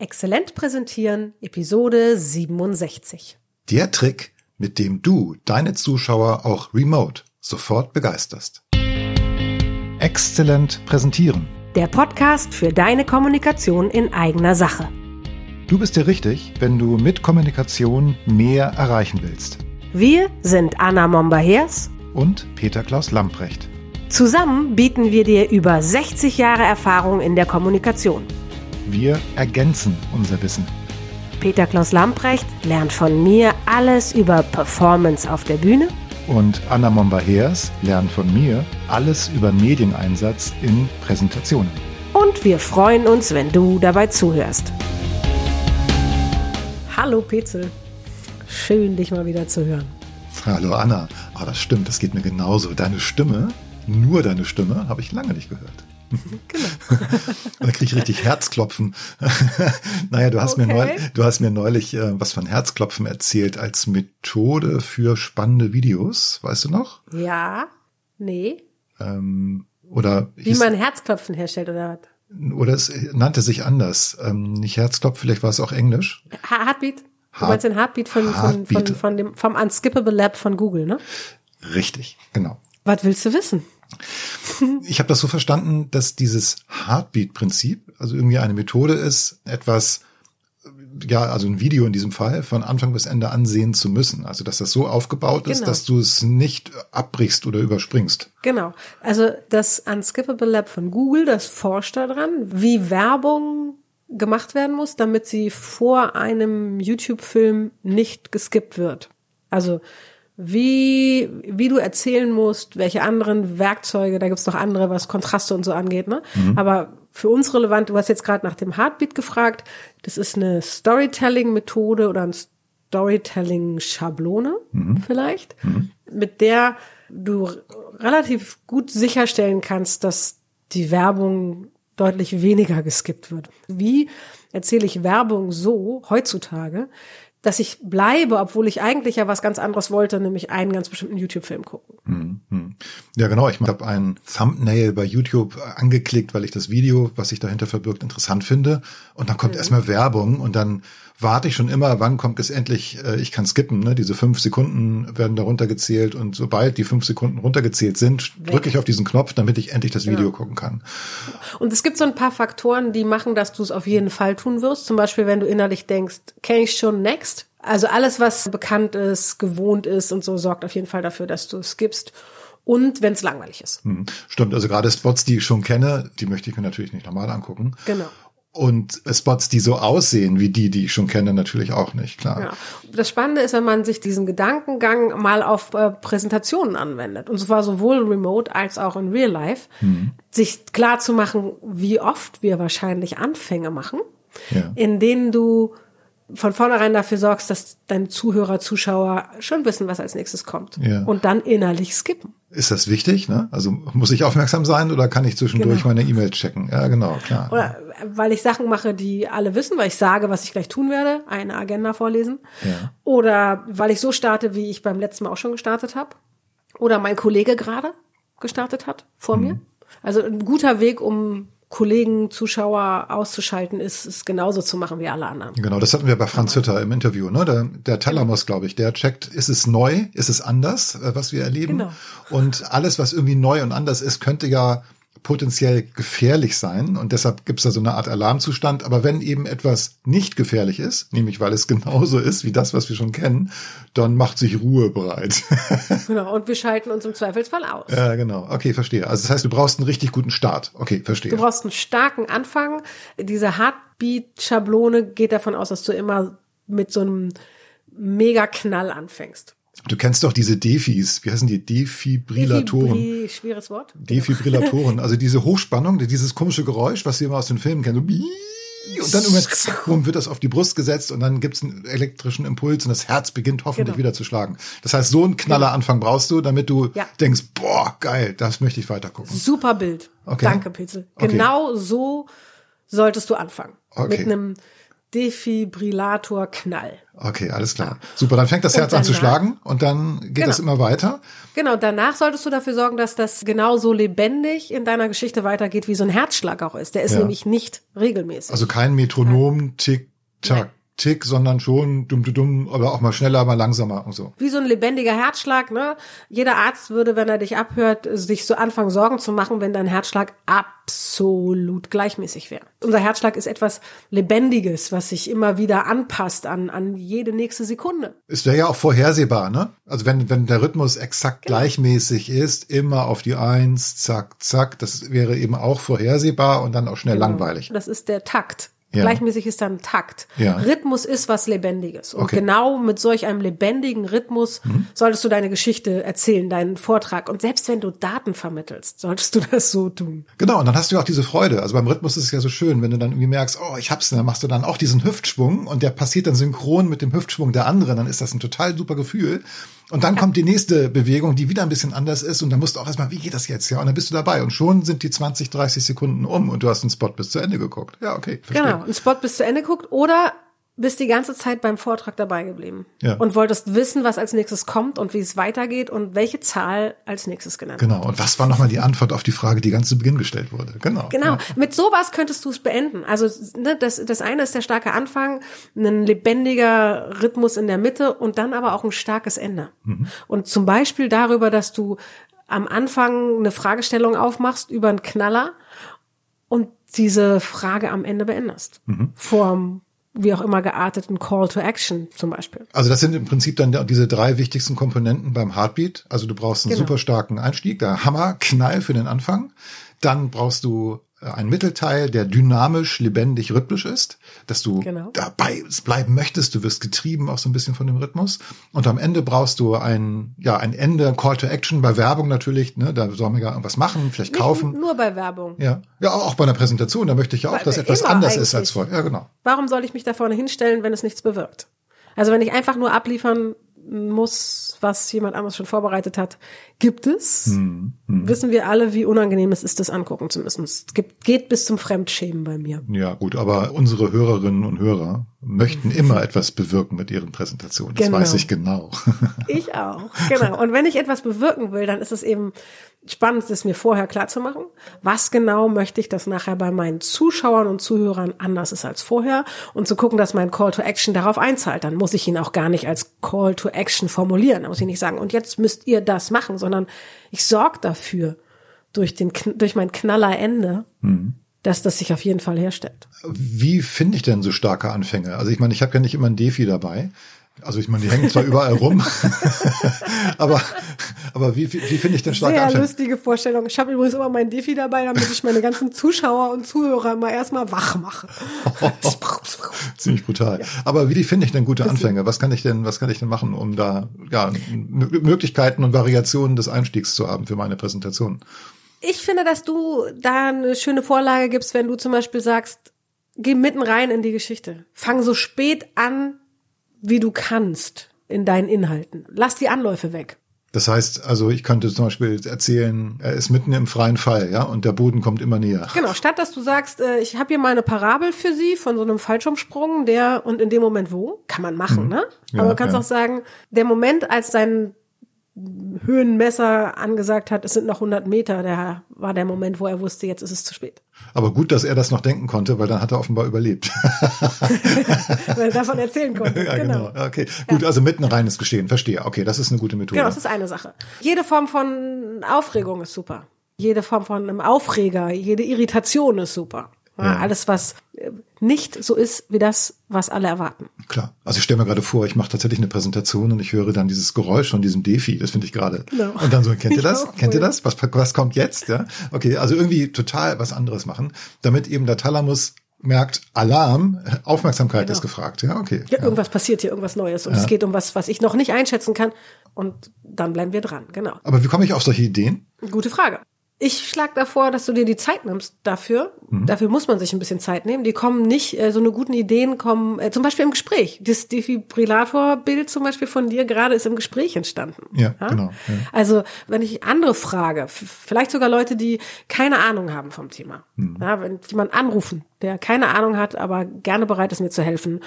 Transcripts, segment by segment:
Exzellent präsentieren, Episode 67. Der Trick, mit dem du deine Zuschauer auch remote sofort begeisterst. Exzellent präsentieren. Der Podcast für deine Kommunikation in eigener Sache. Du bist dir richtig, wenn du mit Kommunikation mehr erreichen willst. Wir sind Anna Momba-Hers Und Peter Klaus Lamprecht. Zusammen bieten wir dir über 60 Jahre Erfahrung in der Kommunikation. Wir ergänzen unser Wissen. Peter Klaus Lamprecht lernt von mir alles über Performance auf der Bühne Und Anna Momba-Hers lernt von mir alles über Medieneinsatz in Präsentationen. und wir freuen uns, wenn du dabei zuhörst. Hallo Petzel, schön dich mal wieder zu hören. Hallo Anna. Aber das stimmt, das geht mir genauso. Deine Stimme, nur deine Stimme, habe ich lange nicht gehört. Genau. Dann kriege ich richtig Herzklopfen. naja, du hast, mir Okay. neulich, du hast mir neulich äh, was von Herzklopfen erzählt als Methode für spannende Videos. Weißt du noch? Ja, nee. Ähm, oder, Wie hieß, man Herzklopfen herstellt oder was? oder es nannte sich anders. Ähm, nicht Herzklopfen, vielleicht war es auch Englisch. Heartbeat? Du meinst den Heartbeat von, von, Heartbeat. von, von dem, vom Unskippable Lab von Google, ne? Richtig, genau. Was willst du wissen? Ich habe das so verstanden, dass dieses Heartbeat-Prinzip, also irgendwie eine Methode ist, etwas, ja, also ein Video in diesem Fall, von Anfang bis Ende ansehen zu müssen. Also dass das so aufgebaut ist, Genau. dass du es nicht abbrichst oder überspringst. Genau. Also das Unskippable Lab von Google, das forscht daran, wie Werbung gemacht werden muss, damit sie vor einem YouTube-Film nicht geskippt wird. Also wie, wie du erzählen musst, welche anderen Werkzeuge, da gibt's noch andere, was Kontraste und so angeht, ne? Aber für uns relevant, du hast jetzt gerade nach dem Heartbeat gefragt, das ist eine Storytelling-Methode oder ein Storytelling-Schablone vielleicht, mit der du relativ gut sicherstellen kannst, dass die Werbung deutlich weniger geskippt wird. Wie erzähle ich Werbung so heutzutage, dass ich bleibe, obwohl ich eigentlich ja was ganz anderes wollte, nämlich einen ganz bestimmten YouTube-Film gucken. Ja, genau. Ich habe ein Thumbnail bei YouTube angeklickt, weil ich das Video, was sich dahinter verbirgt, interessant finde. Und dann kommt erstmal Werbung und dann warte ich schon immer, wann kommt es endlich, äh, ich kann skippen, ne? Diese fünf Sekunden werden da runtergezählt und sobald die fünf Sekunden runtergezählt sind, drücke ich auf diesen Knopf, damit ich endlich das Video gucken kann. Und es gibt so ein paar Faktoren, die machen, dass du es auf jeden Fall tun wirst. Zum Beispiel, wenn du innerlich denkst, kenne ich schon next. Also alles, was bekannt ist, gewohnt ist und so, sorgt auf jeden Fall dafür, dass du es skippst. Und wenn es langweilig ist. Hm, Stimmt, also gerade Spots, die ich schon kenne, die möchte ich mir natürlich nicht nochmal angucken. Genau. Und Spots, die so aussehen wie die, die ich schon kenne, natürlich auch nicht, klar. Ja. Das Spannende ist, wenn man sich diesen Gedankengang mal auf äh, Präsentationen anwendet. Und zwar sowohl remote als auch in real life. Sich klar zu machen, wie oft wir wahrscheinlich Anfänge machen, Ja. in denen du von vornherein dafür sorgst, dass deine Zuhörer, Zuschauer schon wissen, was als nächstes kommt. Ja. Und dann innerlich skippen. Ist das wichtig? Ne? Also muss ich aufmerksam sein oder kann ich zwischendurch Genau. meine E-Mail checken? Ja, genau, klar. Oder weil ich Sachen mache, die alle wissen, weil ich sage, was ich gleich tun werde, eine Agenda vorlesen. Ja. Oder weil ich so starte, wie ich beim letzten Mal auch schon gestartet habe. Oder mein Kollege gerade gestartet hat vor Mhm. mir. Also ein guter Weg, um Kollegen, Zuschauer auszuschalten, ist, es genauso zu machen wie alle anderen. Genau, das hatten wir bei Franz Hütter im Interview. Ne? Der, der Thalamus, glaube ich, der checkt, ist es neu, ist es anders, äh, was wir erleben. Genau. Und alles, was irgendwie neu und anders ist, könnte ja potenziell gefährlich sein. Und deshalb gibt es da so eine Art Alarmzustand. Aber wenn eben etwas nicht gefährlich ist, nämlich weil es genauso ist wie das, was wir schon kennen, dann macht sich Ruhe bereit. Genau. Und wir schalten uns im Zweifelsfall aus. ja, genau. Okay, verstehe. Also das heißt, du brauchst einen richtig guten Start. Okay, verstehe. Du brauchst einen starken Anfang. Diese Heartbeat-Schablone geht davon aus, dass du immer mit so einem Mega-Knall anfängst. Du kennst doch diese Defis, wie heißen die? Defibrillatoren. Defibri- Schweres Wort. Defibrillatoren, also diese Hochspannung, dieses komische Geräusch, was wir immer aus den Filmen kennen. So und dann irgendwann zack, wird das auf die Brust gesetzt und dann gibt's einen elektrischen Impuls und das Herz beginnt hoffentlich Genau. wieder zu schlagen. Das heißt, so einen Knalleranfang brauchst du, damit du Ja. denkst, boah, geil, das möchte ich weiter gucken. Super Bild. Okay. Danke, Pitzel. Okay. Genau so solltest du anfangen. Okay. Mit einem Defibrillator Knall. Okay, alles klar. Super, dann fängt das Herz an zu schlagen und dann geht Genau. das immer weiter. Genau, danach solltest du dafür sorgen, dass das genauso lebendig in deiner Geschichte weitergeht, wie so ein Herzschlag auch ist. Der ist Ja. nämlich nicht regelmäßig. Also kein Metronom, Tick, Tack, Tick, sondern schon dumm, dumm, dumm, aber auch mal schneller, mal langsamer und so. wie so ein lebendiger Herzschlag, ne? Jeder Arzt würde, wenn er dich abhört, sich so anfangen, Sorgen zu machen, wenn dein Herzschlag absolut gleichmäßig wäre. Unser Herzschlag ist etwas Lebendiges, was sich immer wieder anpasst an, an jede nächste Sekunde. Es wäre ja auch vorhersehbar, ne? Also wenn, wenn der Rhythmus exakt Genau. gleichmäßig ist, immer auf die Eins, zack, zack, das wäre eben auch vorhersehbar und dann auch schnell langweilig. Das ist der Takt. Ja. Gleichmäßig ist dann Takt. Ja. Rhythmus ist was Lebendiges. Und Okay. Mhm. genau mit solch einem lebendigen Rhythmus solltest du deine Geschichte erzählen, deinen Vortrag. Und selbst wenn du Daten vermittelst, solltest du das so tun. Genau, und dann hast du ja auch diese Freude. Also beim Rhythmus ist es ja so schön, wenn du dann irgendwie merkst, oh, ich hab's, dann machst du dann auch diesen Hüftschwung und der passiert dann synchron mit dem Hüftschwung der anderen, dann ist das ein total super Gefühl. Und dann kommt die nächste Bewegung, die wieder ein bisschen anders ist und dann musst du auch erstmal, wie geht das jetzt? Ja, und dann bist du dabei und schon sind die 20, 30 Sekunden um und du hast den Spot bis zu Ende geguckt. Ja, okay. verstehe. Genau, einen Spot bis zu Ende guckt oder bist die ganze Zeit beim Vortrag dabei geblieben Ja. und wolltest wissen, was als nächstes kommt und wie es weitergeht und welche Zahl als nächstes genannt wird. Genau. Und was war nochmal die Antwort auf die Frage, die ganz zu Beginn gestellt wurde? Genau. Genau, Ja. mit sowas könntest du es beenden. Also ne, das, das eine ist der starke Anfang, ein lebendiger Rhythmus in der Mitte und dann aber auch ein starkes Ende. Mhm. Und zum Beispiel darüber, dass du am Anfang eine Fragestellung aufmachst über einen Knaller und diese Frage am Ende beendest. Mhm. Vorm wie auch immer gearteten Call to Action zum Beispiel. Also das sind im Prinzip dann diese drei wichtigsten Komponenten beim Heartbeat. Also du brauchst einen Genau. super starken Einstieg, der Hammer, Knall für den Anfang. Dann brauchst du äh, einen Mittelteil, der dynamisch, lebendig, rhythmisch ist, dass du Genau. dabei bleiben möchtest. Du wirst getrieben auch so ein bisschen von dem Rhythmus. Und am Ende brauchst du ein, ja, ein Ende, ein Call to Action bei Werbung natürlich. Ne, da sollen wir ja irgendwas machen, vielleicht kaufen. Nicht nur bei Werbung. Ja, ja, auch bei einer Präsentation. Da möchte ich ja auch, Bei- dass etwas anders ist eigentlich. als vorher. Ja, genau. Warum soll ich mich da vorne hinstellen, wenn es nichts bewirkt? Also wenn ich einfach nur abliefern muss, was jemand anderes schon vorbereitet hat, gibt es. Hm, Wissen wir alle, wie unangenehm es ist, das angucken zu müssen. Es gibt, geht bis zum Fremdschämen bei mir. Ja, gut, aber unsere Hörerinnen und Hörer möchten immer etwas bewirken mit ihren Präsentationen. Das Genau. weiß ich genau. Ich auch. Genau. Und wenn ich etwas bewirken will, dann ist es eben spannend, es mir vorher klar zu machen. Was genau möchte ich, dass nachher bei meinen Zuschauern und Zuhörern anders ist als vorher und zu gucken, dass mein Call to Action darauf einzahlt. Dann muss ich ihn auch gar nicht als Call to Action formulieren. Da muss ich nicht sagen, und jetzt müsst ihr das machen, sondern ich sorge dafür durch den, durch mein Knallerende, dass das sich auf jeden Fall herstellt. Wie finde ich denn so starke Anfänge? Also ich meine, ich habe ja nicht immer ein Defi dabei. Also ich meine, die hängen zwar überall rum, aber, aber wie, wie, wie finde ich denn starke Sehr Anfänge? lustige Vorstellung. Ich habe übrigens immer mein Defi dabei, damit ich meine ganzen Zuschauer und Zuhörer immer erstmal wach mache. Ziemlich brutal. Aber wie finde ich denn gute Anfänge? Was kann ich denn, was kann ich denn machen, um da ja, Möglichkeiten und Variationen des Einstiegs zu haben für meine Präsentation? Ich finde, dass du da eine schöne Vorlage gibst, wenn du zum Beispiel sagst, geh mitten rein in die Geschichte. Fang so spät an, wie du kannst in deinen Inhalten. Lass die Anläufe weg. Das heißt, also ich könnte zum Beispiel erzählen, er ist mitten im freien Fall, ja, und der Boden kommt immer näher. Genau, statt dass du sagst, äh, ich habe hier mal eine Parabel für sie von so einem Fallschirmsprung, der und in dem Moment wo, kann man machen, ne? Ja, Aber du kannst ja. auch sagen, der Moment, als sein Höhenmesser angesagt hat, es sind noch 100 Meter, der war der Moment, wo er wusste, jetzt ist es zu spät. Aber gut, dass er das noch denken konnte, weil dann hat er offenbar überlebt. Weil er davon erzählen konnte. ja, genau. genau. Okay, gut, also mitten rein ins Geschehen, verstehe. Okay, das ist eine gute Methode. Genau, das ist eine Sache. Jede Form von Aufregung ist super. Jede Form von einem Aufreger, jede Irritation ist super. Ja, Ja. Alles, was äh, nicht so ist wie das, was alle erwarten. Klar. Also ich stelle mir gerade vor, ich mache tatsächlich eine Präsentation und ich höre dann dieses Geräusch von diesem Defi, das finde ich gerade. Genau. Und dann so, kennt ihr das? Kennt ihr das? Was, was kommt jetzt? Ja. Okay, also irgendwie total was anderes machen, damit eben der Thalamus merkt, Alarm, Aufmerksamkeit Genau. ist gefragt. Ja, okay. Ja, irgendwas passiert hier, irgendwas Neues. Und es geht um was, was ich noch nicht einschätzen kann. Und dann bleiben wir dran. Genau. Aber wie komme ich auf solche Ideen? Gute Frage. Ich schlage davor, dass du dir die Zeit nimmst dafür. Mhm. Dafür muss man sich ein bisschen Zeit nehmen. Die kommen nicht, äh, so eine guten Ideen kommen, äh, zum Beispiel im Gespräch. Das Defibrillator-Bild zum Beispiel von dir gerade ist im Gespräch entstanden. Ja, ja? genau. Ja. Also wenn ich andere frage, vielleicht sogar Leute, die keine Ahnung haben vom Thema. Mhm. Ja, wenn jemand anrufen, der keine Ahnung hat, aber gerne bereit ist, mir zu helfen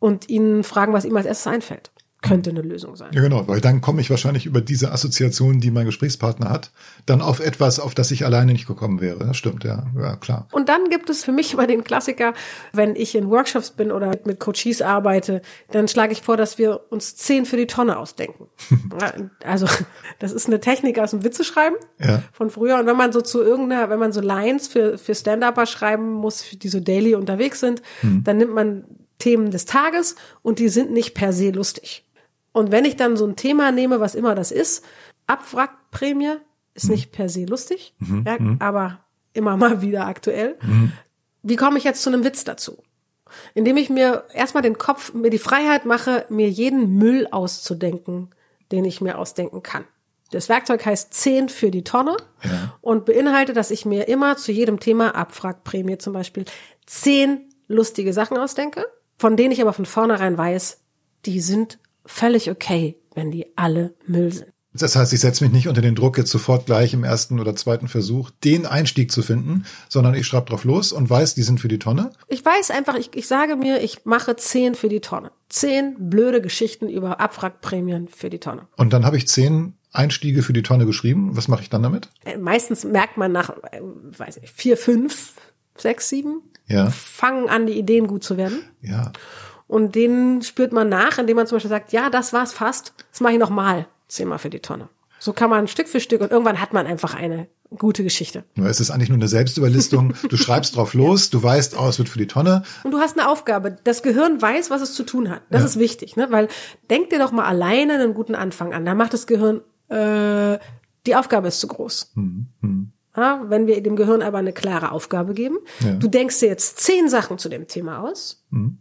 und ihnen fragen, was ihm als erstes einfällt könnte eine Lösung sein. Ja, genau, weil dann komme ich wahrscheinlich über diese Assoziation, die mein Gesprächspartner hat, dann auf etwas, auf das ich alleine nicht gekommen wäre. Das stimmt, ja, ja klar. Und dann gibt es für mich immer den Klassiker, wenn ich in Workshops bin oder mit Coaches arbeite, dann schlage ich vor, dass wir uns zehn für die Tonne ausdenken. also das ist eine Technik aus dem Witzeschreiben ja. von früher. Und wenn man so zu irgendeiner, wenn man so Lines für, für Stand-Upper schreiben muss, die so daily unterwegs sind, hm. dann nimmt man Themen des Tages und die sind nicht per se lustig. Und wenn ich dann so ein Thema nehme, was immer das ist, Abwrackprämie ist mhm. nicht per se lustig, mhm. ja, mhm. aber immer mal wieder aktuell. Mhm. Wie komme ich jetzt zu einem Witz dazu? Indem ich mir erstmal den Kopf, mir die Freiheit mache, mir jeden Müll auszudenken, den ich mir ausdenken kann. Das Werkzeug heißt 10 für die Tonne ja. und beinhaltet, dass ich mir immer zu jedem Thema Abwrackprämie zum Beispiel zehn lustige Sachen ausdenke, von denen ich aber von vornherein weiß, die sind völlig okay, wenn die alle Müll sind. Das heißt, ich setze mich nicht unter den Druck, jetzt sofort gleich im ersten oder zweiten Versuch den Einstieg zu finden, sondern ich schreibe drauf los und weiß, die sind für die Tonne. Ich weiß einfach, ich, ich sage mir, ich mache zehn für die Tonne. Zehn blöde Geschichten über Abwrackprämien für die Tonne. Und dann habe ich zehn Einstiege für die Tonne geschrieben. Was mache ich dann damit? Äh, meistens merkt man nach, äh, weiß ich, vier, fünf, sechs, sieben, ja. fangen an, die Ideen gut zu werden. Ja. Und den spürt man nach, indem man zum Beispiel sagt, ja, das war's fast, das mache ich nochmal, zehnmal für die Tonne. So kann man Stück für Stück und irgendwann hat man einfach eine gute Geschichte. Nur es ist eigentlich nur eine Selbstüberlistung. Du schreibst drauf los, du weißt, oh, es wird für die Tonne. Und du hast eine Aufgabe. Das Gehirn weiß, was es zu tun hat. Das ja. ist wichtig, ne? Weil denk dir doch mal alleine einen guten Anfang an. Da macht das Gehirn, äh, die Aufgabe ist zu groß. Hm, hm. Ja, wenn wir dem Gehirn aber eine klare Aufgabe geben, ja. du denkst dir jetzt zehn Sachen zu dem Thema aus. Hm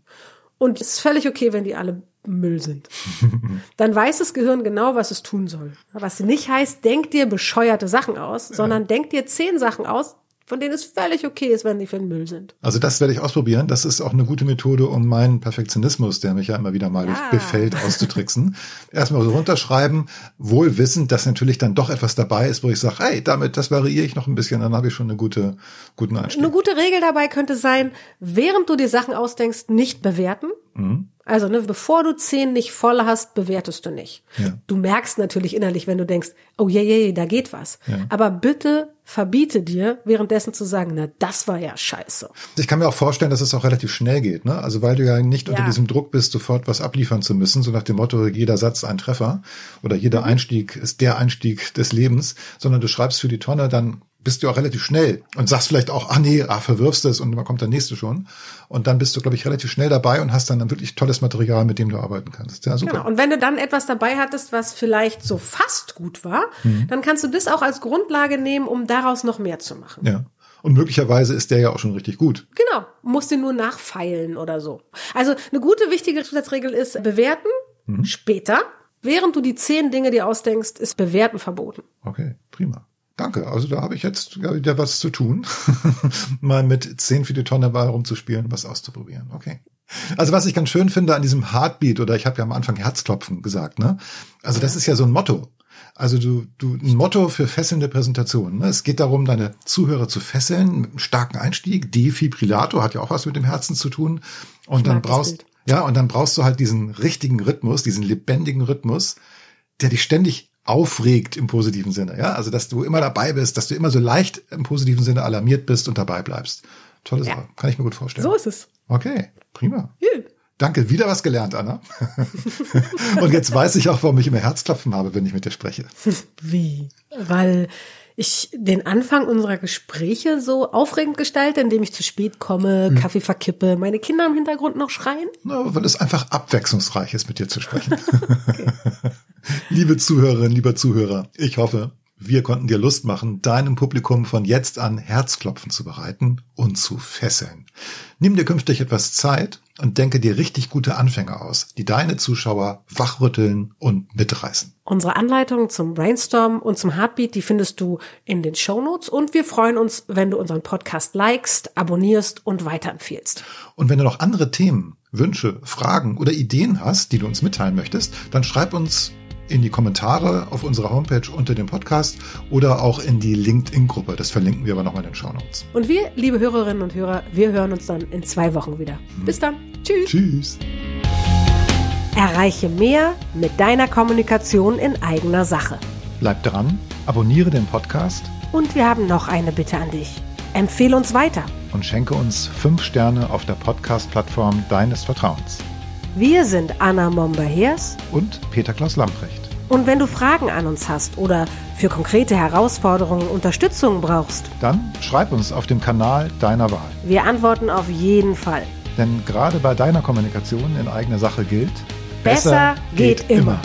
und es ist völlig okay, wenn die alle Müll sind. Dann weiß das Gehirn genau, was es tun soll. Was nicht heißt, denk dir bescheuerte Sachen aus, sondern ja. denk dir zehn Sachen aus, von denen es völlig okay ist, wenn die für den Müll sind. Also das werde ich ausprobieren. Das ist auch eine gute Methode, um meinen Perfektionismus, der mich ja immer wieder mal ja. befällt, auszutricksen. Erstmal so runterschreiben, wohl wissend, dass natürlich dann doch etwas dabei ist, wo ich sage, hey, damit, das variiere ich noch ein bisschen, dann habe ich schon eine gute, guten Einstieg. Eine gute Regel dabei könnte sein, während du dir Sachen ausdenkst, nicht bewerten. Mhm. Also, ne, bevor du zehn nicht voll hast, bewertest du nicht. Ja. Du merkst natürlich innerlich, wenn du denkst, oh je, je, je da geht was. Ja. Aber bitte verbiete dir, währenddessen zu sagen, na, das war ja scheiße. Ich kann mir auch vorstellen, dass es auch relativ schnell geht, ne? Also, weil du ja nicht ja. unter diesem Druck bist, sofort was abliefern zu müssen, so nach dem Motto, jeder Satz ein Treffer oder jeder mhm. Einstieg ist der Einstieg des Lebens, sondern du schreibst für die Tonne, dann bist du auch relativ schnell und sagst vielleicht auch, ah nee, ah, verwirfst es und dann kommt der nächste schon. Und dann bist du, glaube ich, relativ schnell dabei und hast dann ein wirklich tolles Material, mit dem du arbeiten kannst. Ja, super. Genau. Und wenn du dann etwas dabei hattest, was vielleicht so fast gut war, mhm. dann kannst du das auch als Grundlage nehmen, um daraus noch mehr zu machen. Ja. Und möglicherweise ist der ja auch schon richtig gut. Genau. Musst den nur nachfeilen oder so. Also eine gute, wichtige Zusatzregel ist bewerten mhm. später. Während du die zehn Dinge dir ausdenkst, ist bewerten verboten. Okay, prima. Danke. Also da habe ich jetzt wieder was zu tun. Mal mit 10 für die Tonne Ball rumzuspielen, was auszuprobieren. Okay. Also was ich ganz schön finde an diesem Heartbeat, oder ich habe ja am Anfang Herzklopfen gesagt, ne? Also das ist ja so ein Motto. Also du, du ein Motto für fesselnde Präsentationen. Ne? Es geht darum, deine Zuhörer zu fesseln mit einem starken Einstieg. Defibrillator hat ja auch was mit dem Herzen zu tun. Und dann brauchst ja und dann brauchst du halt diesen richtigen Rhythmus, diesen lebendigen Rhythmus, der dich ständig aufregt im positiven Sinne, ja, also dass du immer dabei bist, dass du immer so leicht im positiven Sinne alarmiert bist und dabei bleibst. Tolle Sache, ja. kann ich mir gut vorstellen. So ist es. Okay, prima. Gut. Danke, wieder was gelernt, Anna. und jetzt weiß ich auch, warum ich immer Herzklopfen habe, wenn ich mit dir spreche. Wie? Weil ich den Anfang unserer Gespräche so aufregend gestalte, indem ich zu spät komme, hm. Kaffee verkippe, meine Kinder im Hintergrund noch schreien? Na, weil es einfach abwechslungsreich ist, mit dir zu sprechen. Liebe Zuhörerinnen, lieber Zuhörer, ich hoffe, wir konnten dir Lust machen, deinem Publikum von jetzt an Herzklopfen zu bereiten und zu fesseln. Nimm dir künftig etwas Zeit und denke dir richtig gute Anfänge aus, die deine Zuschauer wachrütteln und mitreißen. Unsere Anleitung zum Brainstorm und zum Heartbeat, die findest du in den Shownotes und wir freuen uns, wenn du unseren Podcast likest, abonnierst und weiterempfiehlst. Und wenn du noch andere Themen, Wünsche, Fragen oder Ideen hast, die du uns mitteilen möchtest, dann schreib uns in die Kommentare auf unserer Homepage unter dem Podcast oder auch in die LinkedIn-Gruppe. Das verlinken wir aber nochmal in den Show Notes. Und wir, liebe Hörerinnen und Hörer, wir hören uns dann in zwei Wochen wieder. Bis dann. Tschüss. Tschüss. Erreiche mehr mit deiner Kommunikation in eigener Sache. Bleib dran, abonniere den Podcast Und wir haben noch eine Bitte an dich. Empfehle uns weiter. und schenke uns fünf Sterne auf der Podcast-Plattform deines Vertrauens. Wir sind Anna Momber-Hers Und Peter Klaus Lamprecht. und wenn du Fragen an uns hast oder für konkrete Herausforderungen Unterstützung brauchst, Dann schreib uns auf dem Kanal deiner Wahl. wir antworten auf jeden Fall. Denn gerade bei deiner Kommunikation in eigener Sache gilt, Besser geht immer.